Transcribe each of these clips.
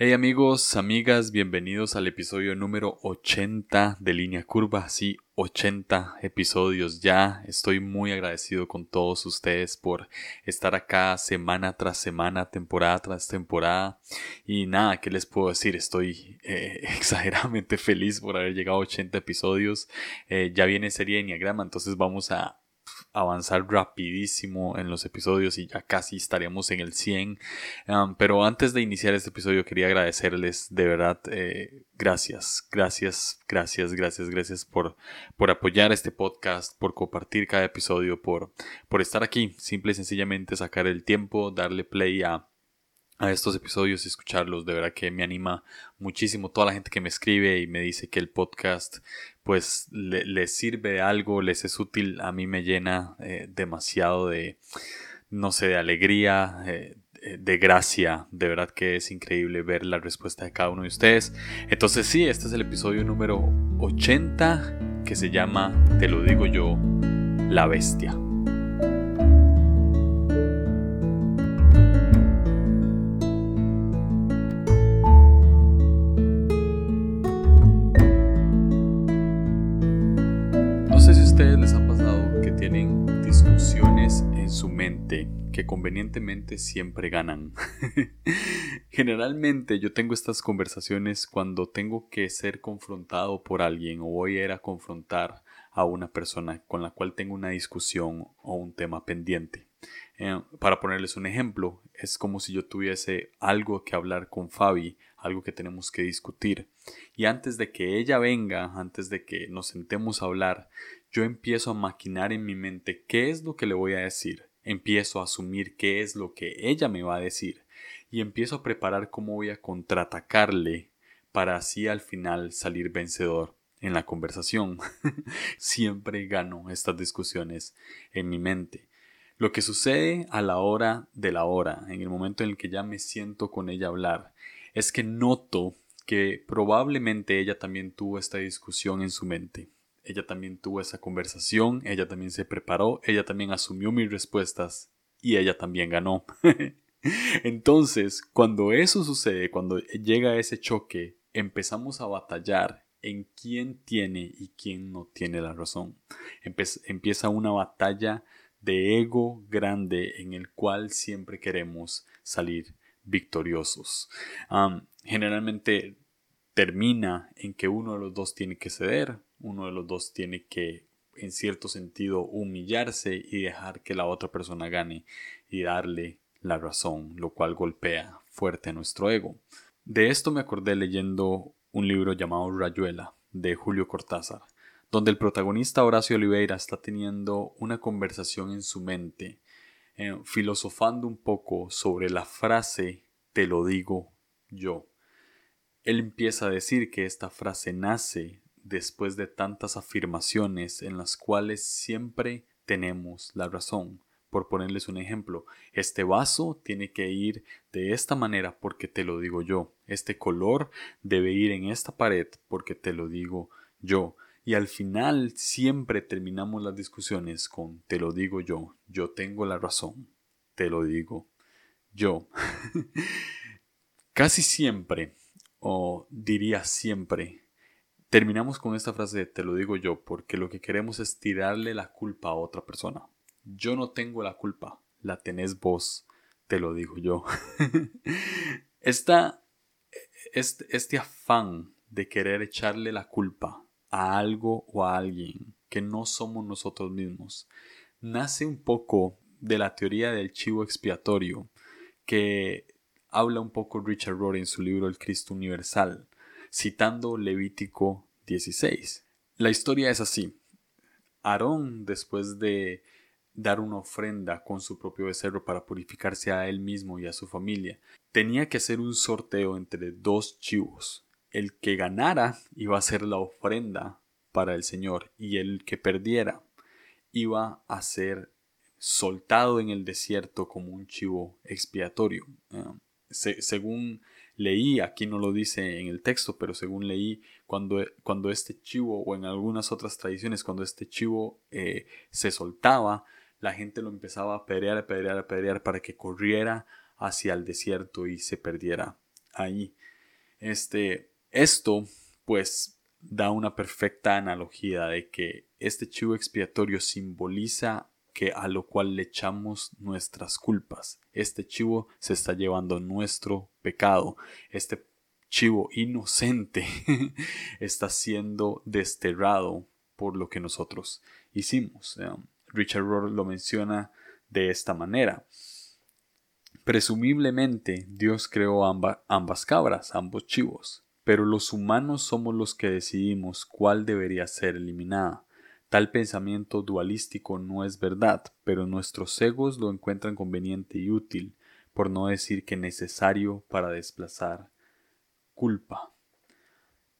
Hey amigos, amigas, bienvenidos al episodio número 80 de Línea Curva. Sí, 80 episodios ya. Estoy muy agradecido con todos ustedes por estar acá semana tras semana, temporada tras temporada. Y nada, ¿qué les puedo decir? Estoy eh, exageradamente feliz por haber llegado a 80 episodios. Eh, ya viene serie de Enneagrama, entonces vamos a avanzar rapidísimo en los episodios y ya casi estaríamos en el 100. Um, pero antes de iniciar este episodio quería agradecerles de verdad eh, gracias, gracias, gracias, gracias, gracias por, por apoyar este podcast, por compartir cada episodio, por, por estar aquí. Simple y sencillamente sacar el tiempo, darle play a a estos episodios y escucharlos. De verdad que me anima muchísimo toda la gente que me escribe y me dice que el podcast pues les le sirve algo, les es útil. A mí me llena eh, demasiado de, no sé, de alegría, eh, de gracia. De verdad que es increíble ver la respuesta de cada uno de ustedes. Entonces sí, este es el episodio número 80 que se llama, te lo digo yo, la bestia. Que convenientemente siempre ganan. Generalmente yo tengo estas conversaciones cuando tengo que ser confrontado por alguien o voy a ir a confrontar a una persona con la cual tengo una discusión o un tema pendiente. Eh, para ponerles un ejemplo, es como si yo tuviese algo que hablar con Fabi, algo que tenemos que discutir. Y antes de que ella venga, antes de que nos sentemos a hablar, yo empiezo a maquinar en mi mente qué es lo que le voy a decir, empiezo a asumir qué es lo que ella me va a decir y empiezo a preparar cómo voy a contraatacarle para así al final salir vencedor en la conversación. Siempre gano estas discusiones en mi mente. Lo que sucede a la hora de la hora, en el momento en el que ya me siento con ella a hablar, es que noto que probablemente ella también tuvo esta discusión en su mente ella también tuvo esa conversación, ella también se preparó, ella también asumió mis respuestas y ella también ganó. Entonces, cuando eso sucede, cuando llega ese choque, empezamos a batallar en quién tiene y quién no tiene la razón. empieza una batalla de ego grande en el cual siempre queremos salir victoriosos. generalmente termina en que uno de los dos tiene que ceder, uno de los dos tiene que en cierto sentido humillarse y dejar que la otra persona gane y darle la razón, lo cual golpea fuerte a nuestro ego. De esto me acordé leyendo un libro llamado Rayuela de Julio Cortázar, donde el protagonista Horacio Oliveira está teniendo una conversación en su mente, eh, filosofando un poco sobre la frase te lo digo yo. Él empieza a decir que esta frase nace después de tantas afirmaciones en las cuales siempre tenemos la razón. Por ponerles un ejemplo, este vaso tiene que ir de esta manera porque te lo digo yo. Este color debe ir en esta pared porque te lo digo yo. Y al final siempre terminamos las discusiones con te lo digo yo, yo tengo la razón, te lo digo yo. Casi siempre, o diría siempre, Terminamos con esta frase te lo digo yo porque lo que queremos es tirarle la culpa a otra persona. Yo no tengo la culpa, la tenés vos, te lo digo yo. Esta, este, este afán de querer echarle la culpa a algo o a alguien que no somos nosotros mismos nace un poco de la teoría del chivo expiatorio que habla un poco Richard Rohr en su libro El Cristo Universal citando Levítico 16. La historia es así. Aarón, después de dar una ofrenda con su propio becerro para purificarse a él mismo y a su familia, tenía que hacer un sorteo entre dos chivos. El que ganara iba a ser la ofrenda para el Señor y el que perdiera iba a ser soltado en el desierto como un chivo expiatorio. Ah, según leí, aquí no lo dice en el texto, pero según leí, cuando, cuando este chivo, o en algunas otras tradiciones, cuando este chivo eh, se soltaba, la gente lo empezaba a pelear, a pelear, a pelear para que corriera hacia el desierto y se perdiera ahí. Este, esto, pues, da una perfecta analogía de que este chivo expiatorio simboliza que a lo cual le echamos nuestras culpas. Este chivo se está llevando nuestro pecado. Este chivo inocente está siendo desterrado por lo que nosotros hicimos. Richard Rohr lo menciona de esta manera. Presumiblemente Dios creó ambas cabras, ambos chivos, pero los humanos somos los que decidimos cuál debería ser eliminada. Tal pensamiento dualístico no es verdad, pero nuestros egos lo encuentran conveniente y útil, por no decir que necesario para desplazar culpa.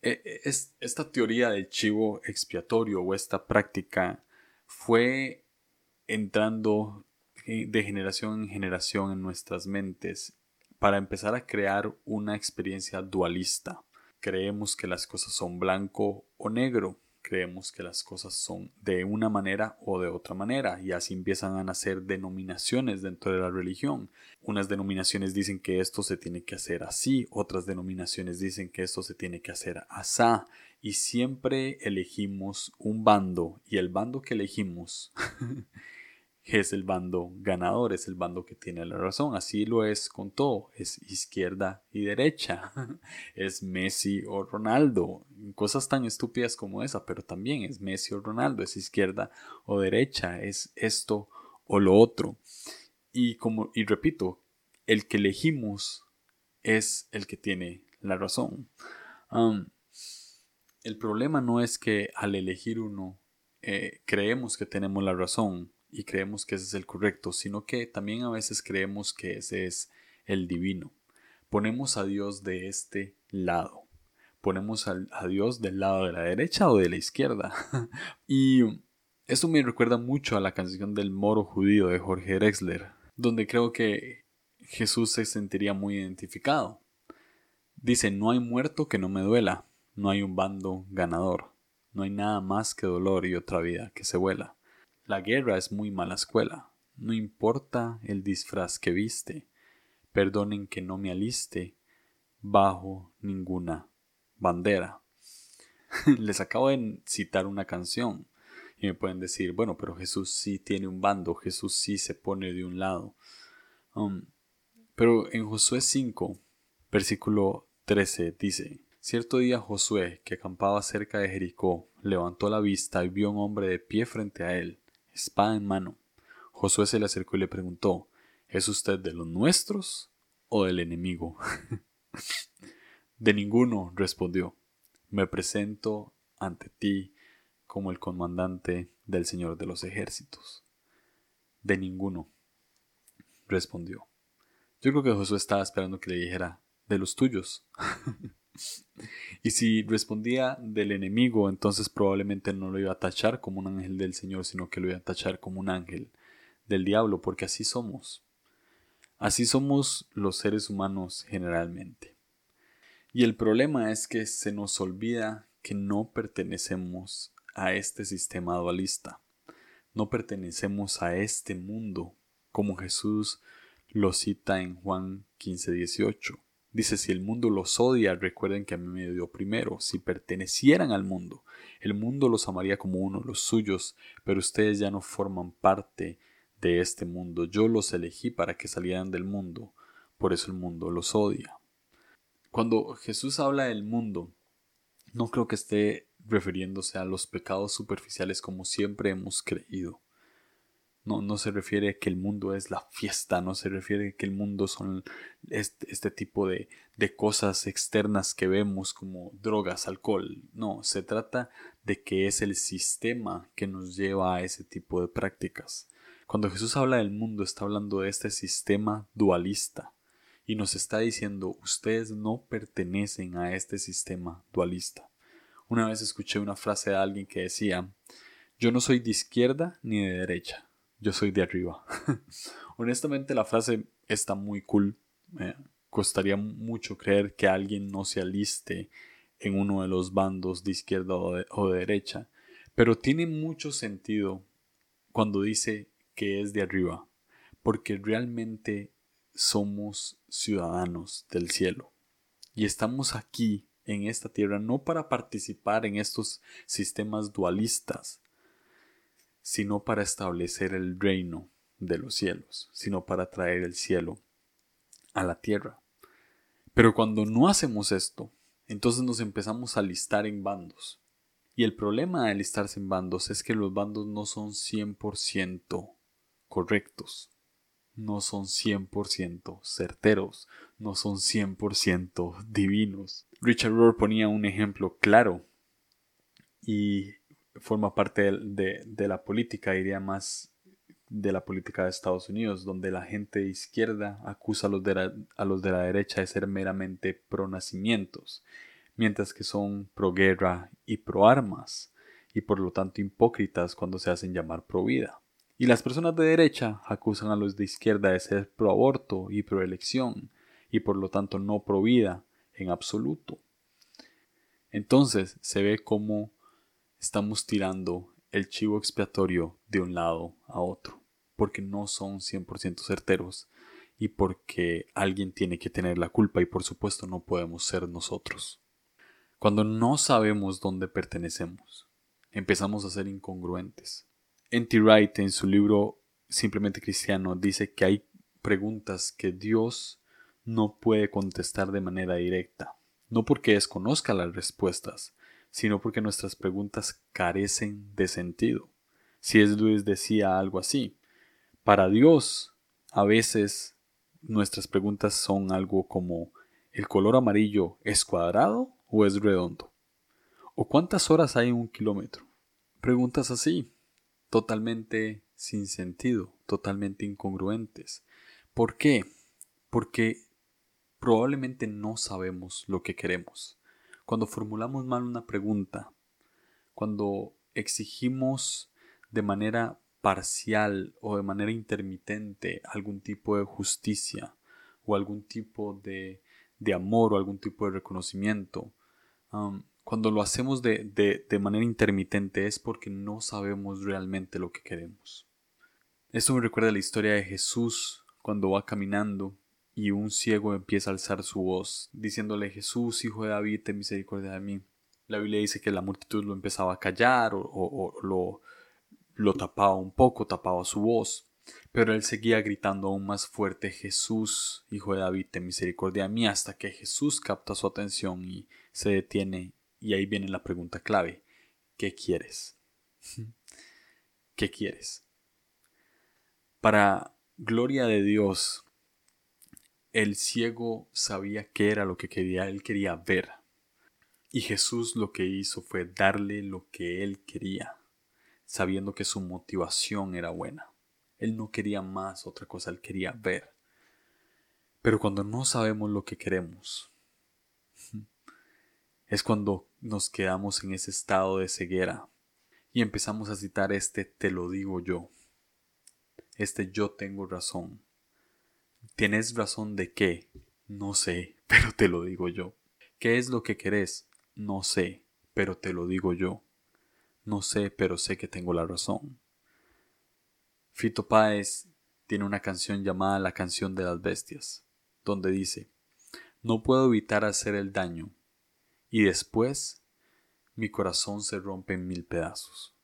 E, e, esta teoría del chivo expiatorio o esta práctica fue entrando eh, de generación en generación en nuestras mentes para empezar a crear una experiencia dualista. Creemos que las cosas son blanco o negro, creemos que las cosas son de una manera o de otra manera y así empiezan a nacer denominaciones dentro de la religión. Unas denominaciones dicen que esto se tiene que hacer así, otras denominaciones dicen que esto se tiene que hacer asá y siempre elegimos un bando y el bando que elegimos es el bando ganador, es el bando que tiene la razón. Así lo es con todo, es izquierda y derecha, es Messi o Ronaldo, cosas tan estúpidas como esa, pero también es Messi o Ronaldo, es izquierda o derecha, es esto o lo otro. Y como y repito, el que elegimos es el que tiene la razón. el problema no es que al elegir uno eh, creemos que tenemos la razón y creemos que ese es el correcto, sino que también a veces creemos que ese es el divino. Ponemos a Dios de este lado. Ponemos a, Dios del lado de la derecha o de la izquierda. y esto me recuerda mucho a la canción del moro judío de Jorge Drexler, donde creo que Jesús se sentiría muy identificado. Dice, no hay muerto que no me duela, no hay un bando ganador, no hay nada más que dolor y otra vida que se vuela. La guerra es muy mala escuela. No importa el disfraz que viste. Perdonen que no me aliste bajo ninguna bandera. Les acabo de citar una canción y me pueden decir, bueno, pero Jesús sí tiene un bando, Jesús sí se pone de un lado. Um, pero en Josué 5, versículo 13 dice, Cierto día Josué, que acampaba cerca de Jericó, levantó la vista y vio un hombre de pie frente a él espada en mano. Josué se le acercó y le preguntó, ¿Es usted de los nuestros o del enemigo? de ninguno, respondió. Me presento ante ti como el comandante del Señor de los ejércitos. De ninguno, respondió. Yo creo que Josué estaba esperando que le dijera, de los tuyos. Y si respondía del enemigo, entonces probablemente no lo iba a tachar como un ángel del Señor, sino que lo iba a tachar como un ángel del diablo, porque así somos. Así somos los seres humanos generalmente. Y el problema es que se nos olvida que no pertenecemos a este sistema dualista. No pertenecemos a este mundo, como Jesús lo cita en Juan 15, 18. Dice, si el mundo los odia, recuerden que a mí me dio primero. Si pertenecieran al mundo, el mundo los amaría como uno, los suyos, pero ustedes ya no forman parte de este mundo. Yo los elegí para que salieran del mundo, por eso el mundo los odia. Cuando Jesús habla del mundo, no creo que esté refiriéndose a los pecados superficiales como siempre hemos creído. No, se refiere a que el mundo es la fiesta, no se refiere a que el mundo son este, este tipo de, de cosas externas que vemos como drogas, alcohol. No, se trata de que es el sistema que nos lleva a ese tipo de prácticas. Cuando Jesús habla del mundo, está hablando de este sistema dualista y nos está diciendo, ustedes no pertenecen a este sistema dualista. Una vez escuché una frase de alguien que decía, yo no soy de izquierda ni de derecha, yo soy de arriba. Honestamente la frase está muy cool. Costaría mucho creer que alguien no se aliste en uno de los bandos de izquierda o de, derecha, pero tiene mucho sentido cuando dice que es de arriba, porque realmente somos ciudadanos del cielo. Y estamos aquí en esta tierra no para participar en estos sistemas dualistas, sino para establecer el reino de los cielos, sino para traer el cielo a la tierra. Pero cuando no hacemos esto, entonces nos empezamos a listar en bandos. Y el problema de alistarse en bandos es que los bandos no son 100% correctos, no son 100% certeros, no son 100% divinos. Richard Rohr ponía un ejemplo claro y forma parte de, de la política, diría más de la política de Estados Unidos, donde la gente de izquierda acusa a los de la, a los de la derecha de ser meramente pro nacimientos, mientras que son pro guerra y pro armas, y por lo tanto hipócritas cuando se hacen llamar pro vida. Y las personas de derecha acusan a los de izquierda de ser pro aborto y pro elección, y por lo tanto no pro vida en absoluto. Entonces se ve como estamos tirando el chivo expiatorio de un lado a otro, porque no son 100% certeros y porque alguien tiene que tener la culpa y por supuesto no podemos ser nosotros. Cuando no sabemos dónde pertenecemos, empezamos a ser incongruentes. N.T. Wright en su libro Simplemente Cristiano dice que hay preguntas que Dios no puede contestar de manera directa, no porque desconozca las respuestas, sino porque nuestras preguntas carecen de sentido. Si es Luis decía algo así, para Dios a veces nuestras preguntas son algo como ¿el color amarillo es cuadrado o es redondo? ¿O cuántas horas hay en un kilómetro? Preguntas así, totalmente sin sentido, totalmente incongruentes. ¿Por qué? Porque probablemente no sabemos lo que queremos cuando formulamos mal una pregunta, cuando exigimos de manera parcial o de manera intermitente algún tipo de justicia o algún tipo de, amor o algún tipo de reconocimiento, um, cuando lo hacemos de, de, manera intermitente es porque no sabemos realmente lo que queremos. Esto me recuerda la historia de Jesús cuando va caminando y un ciego empieza a alzar su voz, diciéndole Jesús, hijo de David, ten misericordia de mí. La Biblia dice que la multitud lo empezaba a callar o, lo, lo tapaba un poco, tapaba su voz, pero él seguía gritando aún más fuerte, Jesús, hijo de David, ten misericordia de mí, hasta que Jesús capta su atención y se detiene, y ahí viene la pregunta clave, ¿qué quieres? ¿Qué quieres? Para gloria de Dios, el ciego sabía qué era lo que quería, él quería ver. Y Jesús lo que hizo fue darle lo que él quería, sabiendo que su motivación era buena. Él no quería más otra cosa, él quería ver. Pero cuando no sabemos lo que queremos, es cuando nos quedamos en ese estado de ceguera y empezamos a citar este te lo digo yo, este yo tengo razón, ¿Tienes razón de qué? No sé, pero te lo digo yo. ¿Qué es lo que querés? No sé, pero te lo digo yo. No sé, pero sé que tengo la razón. Fito Páez tiene una canción llamada La canción de las bestias, donde dice, no puedo evitar hacer el daño, y después mi corazón se rompe en mil pedazos.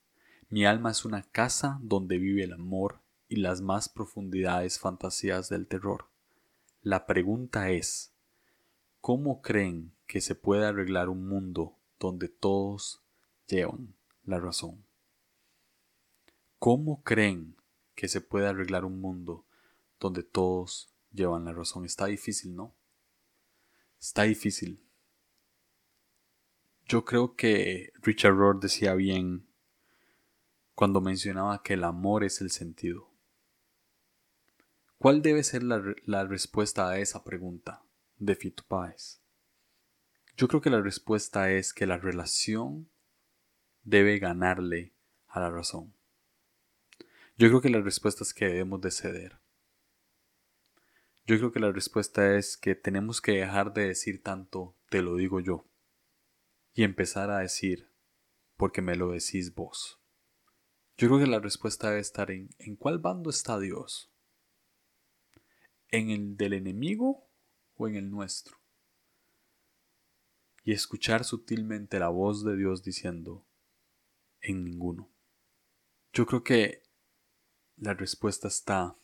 Mi alma es una casa donde vive el amor y las más profundidades fantasías del terror. La pregunta es, ¿cómo creen que se puede arreglar un mundo donde todos llevan la razón? ¿Cómo creen que se puede arreglar un mundo donde todos llevan la razón? Está difícil, ¿no? Está difícil. Yo creo que Richard Rohr decía bien cuando mencionaba que el amor es el sentido. ¿Cuál debe ser la, respuesta a esa pregunta de Fito Páez? Yo creo que la respuesta es que la relación debe ganarle a la razón. Yo creo que la respuesta es que debemos de ceder. Yo creo que la respuesta es que tenemos que dejar de decir tanto te lo digo yo y empezar a decir porque me lo decís vos. Yo creo que la respuesta debe estar en ¿en cuál bando está Dios? ¿En el del enemigo o en el nuestro? y escuchar sutilmente la voz de Dios diciendo, en ninguno. Yo creo que la respuesta está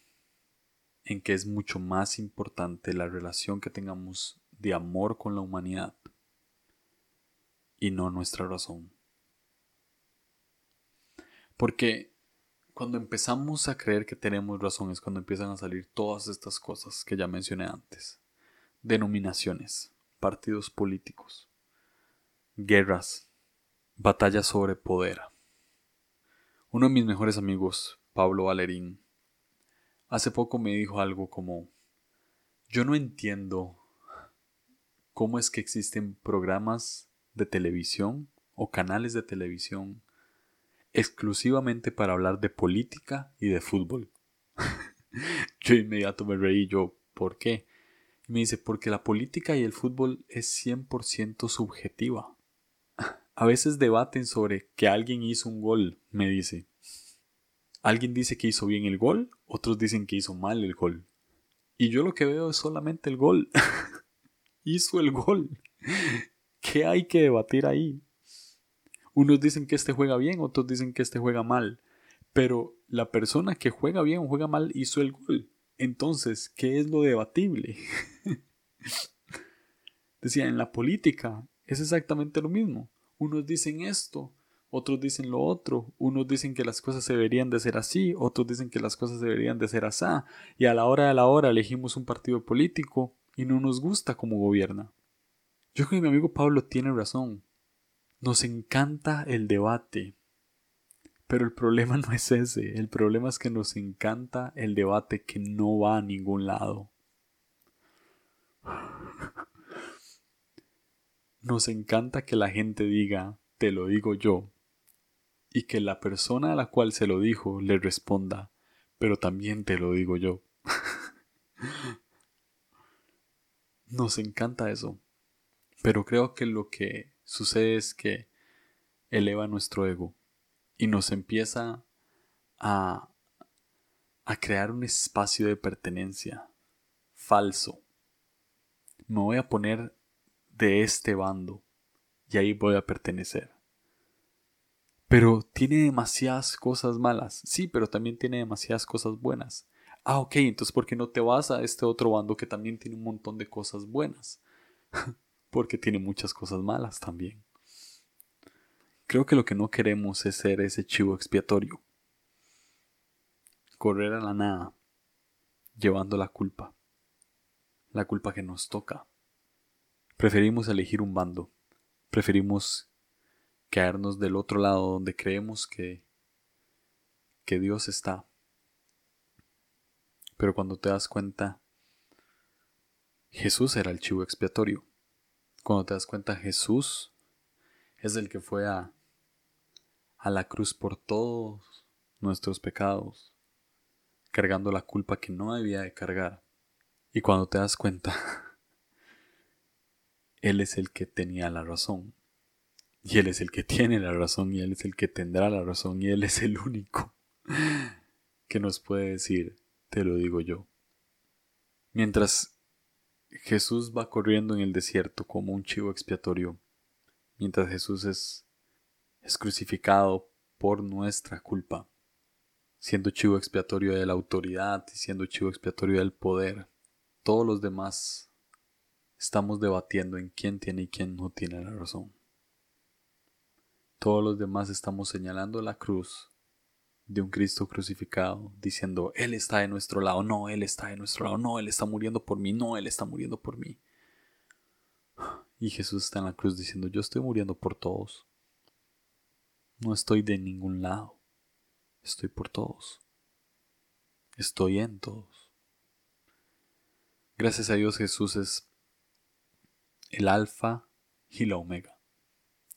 en que es mucho más importante la relación que tengamos de amor con la humanidad y no nuestra razón. Porque cuando empezamos a creer que tenemos razón es cuando empiezan a salir todas estas cosas que ya mencioné antes. Denominaciones, partidos políticos, guerras, batallas sobre poder. Uno de mis mejores amigos, Pablo Valerín, hace poco me dijo algo como, yo no entiendo cómo es que existen programas de televisión o canales de televisión exclusivamente para hablar de política y de fútbol. yo inmediato me reí yo, ¿por qué? Y me dice, porque la política y el fútbol es 100% subjetiva. A veces debaten sobre que alguien hizo un gol, me dice. Alguien dice que hizo bien el gol, otros dicen que hizo mal el gol. Y yo lo que veo es solamente el gol. hizo el gol. ¿Qué hay que debatir ahí? Unos dicen que este juega bien, otros dicen que este juega mal. Pero la persona que juega bien o juega mal hizo el gol. Entonces, ¿qué es lo debatible? Decía, en la política es exactamente lo mismo. Unos dicen esto, otros dicen lo otro, unos dicen que las cosas deberían de ser así, otros dicen que las cosas deberían de ser así, y a la hora de la hora elegimos un partido político y no nos gusta cómo gobierna. Yo creo que mi amigo Pablo tiene razón. Nos encanta el debate. Pero el problema no es ese. El problema es que nos encanta el debate que no va a ningún lado. Nos encanta que la gente diga, te lo digo yo, y que la persona a la cual se lo dijo le responda, pero también te lo digo yo. Nos encanta eso. Pero creo que lo que sucede es que eleva nuestro ego y nos empieza a, a crear un espacio de pertenencia falso. Me voy a poner de este bando y ahí voy a pertenecer. Pero tiene demasiadas cosas malas. Sí, pero también tiene demasiadas cosas buenas. Ah, ok, entonces ¿por qué no te vas a este otro bando que también tiene un montón de cosas buenas? porque tiene muchas cosas malas también. Creo que lo que no queremos es ser ese chivo expiatorio. Correr a la nada, llevando la culpa. La culpa que nos toca. Preferimos elegir un bando. Preferimos caernos del otro lado donde creemos que, que Dios está. Pero cuando te das cuenta, Jesús era el chivo expiatorio. Cuando te das cuenta, Jesús es el que fue a, a la cruz por todos nuestros pecados, cargando la culpa que no debía de cargar. Y cuando te das cuenta, Él es el que tenía la razón. Y Él es el que tiene la razón y Él es el que tendrá la razón y Él es el único que nos puede decir, te lo digo yo. Mientras Jesús va corriendo en el desierto como un chivo expiatorio, mientras Jesús es, es crucificado por nuestra culpa, siendo chivo expiatorio de la autoridad y siendo chivo expiatorio del poder. Todos los demás estamos debatiendo en quién tiene y quién no tiene la razón. Todos los demás estamos señalando la cruz de un Cristo crucificado, diciendo, Él está de nuestro lado, no, Él está de nuestro lado, no, Él está muriendo por mí, no, Él está muriendo por mí. Y Jesús está en la cruz diciendo, yo estoy muriendo por todos. No estoy de ningún lado, estoy por todos. Estoy en todos. Gracias a Dios Jesús es el alfa y la omega.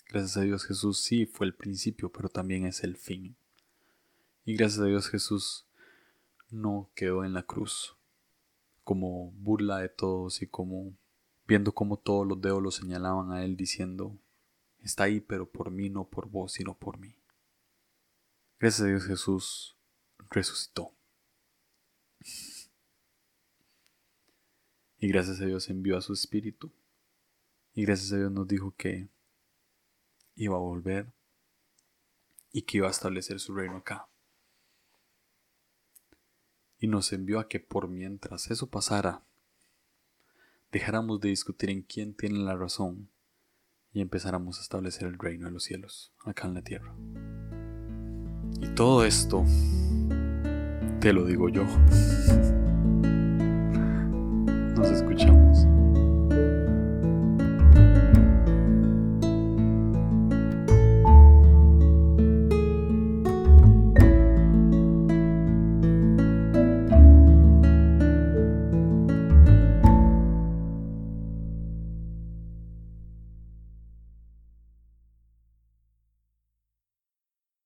Gracias a Dios Jesús sí fue el principio, pero también es el fin. Y gracias a Dios Jesús no quedó en la cruz como burla de todos y como viendo cómo todos los dedos lo señalaban a él diciendo, está ahí pero por mí, no por vos, sino por mí. Gracias a Dios Jesús resucitó. Y gracias a Dios envió a su espíritu Y gracias a Dios nos dijo que iba a volver y que iba a establecer su reino acá. Y nos envió a que por mientras eso pasara, dejáramos de discutir en quién tiene la razón y empezáramos a establecer el reino de los cielos acá en la tierra. Y todo esto te lo digo yo. Nos escuchamos.